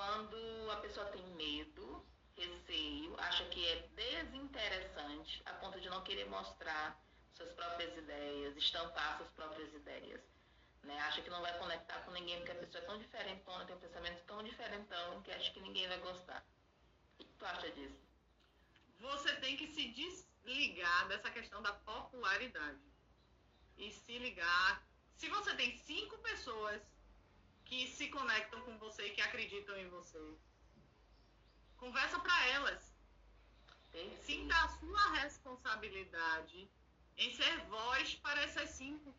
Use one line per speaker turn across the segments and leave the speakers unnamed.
quando a pessoa tem medo, receio, acha que é desinteressante a ponto de não querer mostrar suas próprias ideias, estampar suas próprias ideias. Né? Acha que não vai conectar com ninguém porque a pessoa é tão diferentona, tem um pensamento tão diferentão que acha que ninguém vai gostar. O que tu acha disso?
Você tem que se desligar dessa questão da popularidade e se ligar. Se você tem cinco pessoas que se conectam com você e que acreditam em você, conversa para elas. Sinta a sua responsabilidade em ser voz para essas cinco.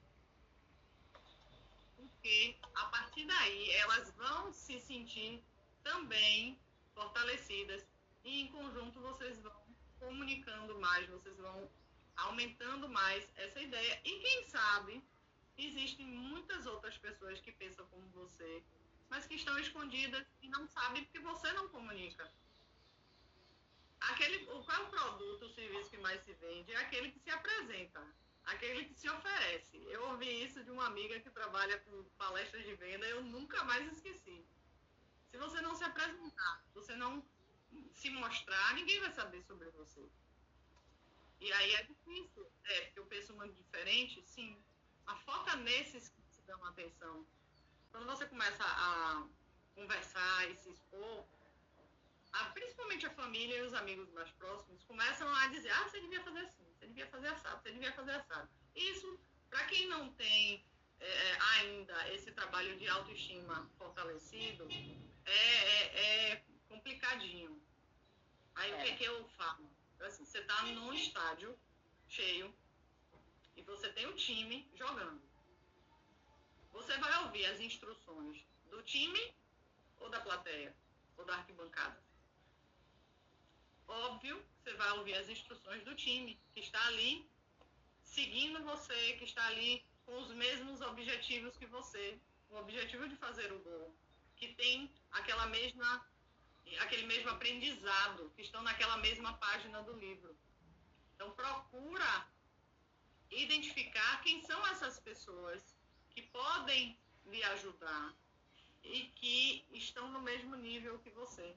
Porque a partir daí elas vão se sentir também fortalecidas e em conjunto vocês vão comunicando mais, vocês vão aumentando mais essa ideia. E quem sabe, existem muitas outras pessoas que pensam como você, mas que estão escondidas e não sabem porque você não comunica. Aquele, qual é o produto, o serviço que mais se vende? É aquele que se apresenta, aquele que se oferece. Eu ouvi isso de uma amiga que trabalha com palestras de venda, eu nunca mais esqueci. Se você não se apresentar, você não se mostrar, ninguém vai saber sobre você. E aí é difícil, é, porque eu penso muito diferente, sim. A foca nesses que se dão atenção. Quando você começa a conversar e se expor, a, principalmente a família e os amigos mais próximos começam a dizer, ah, você devia fazer assim, você devia fazer assado, você devia fazer assado. Isso, para quem não tem é, é, ainda esse trabalho de autoestima fortalecido, é, é, é complicadinho. Aí o que, é que eu falo? Assim, você está num estádio cheio e você tem o um time jogando. Você vai ouvir as instruções do time ou da plateia ou da arquibancada. Óbvio, você vai ouvir as instruções do time que está ali seguindo você, que está ali com os mesmos objetivos que você, o objetivo de fazer o gol, que tem aquela mesma aquele mesmo aprendizado, que estão naquela mesma página do livro. Então, procura identificar quem são essas pessoas que podem lhe ajudar e que estão no mesmo nível que você.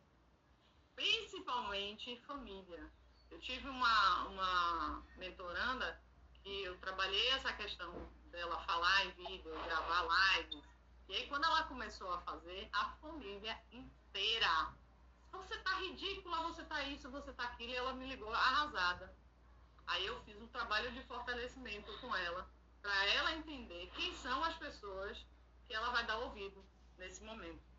Principalmente família. Eu tive uma, uma mentoranda que eu trabalhei essa questão dela falar em vídeo, gravar lives. E aí, quando ela começou a fazer, a família inteira você tá ridícula, você tá isso, você tá aquilo, e ela me ligou arrasada. Aí eu fiz um trabalho de fortalecimento com ela, para ela entender quem são as pessoas que ela vai dar ouvido nesse momento.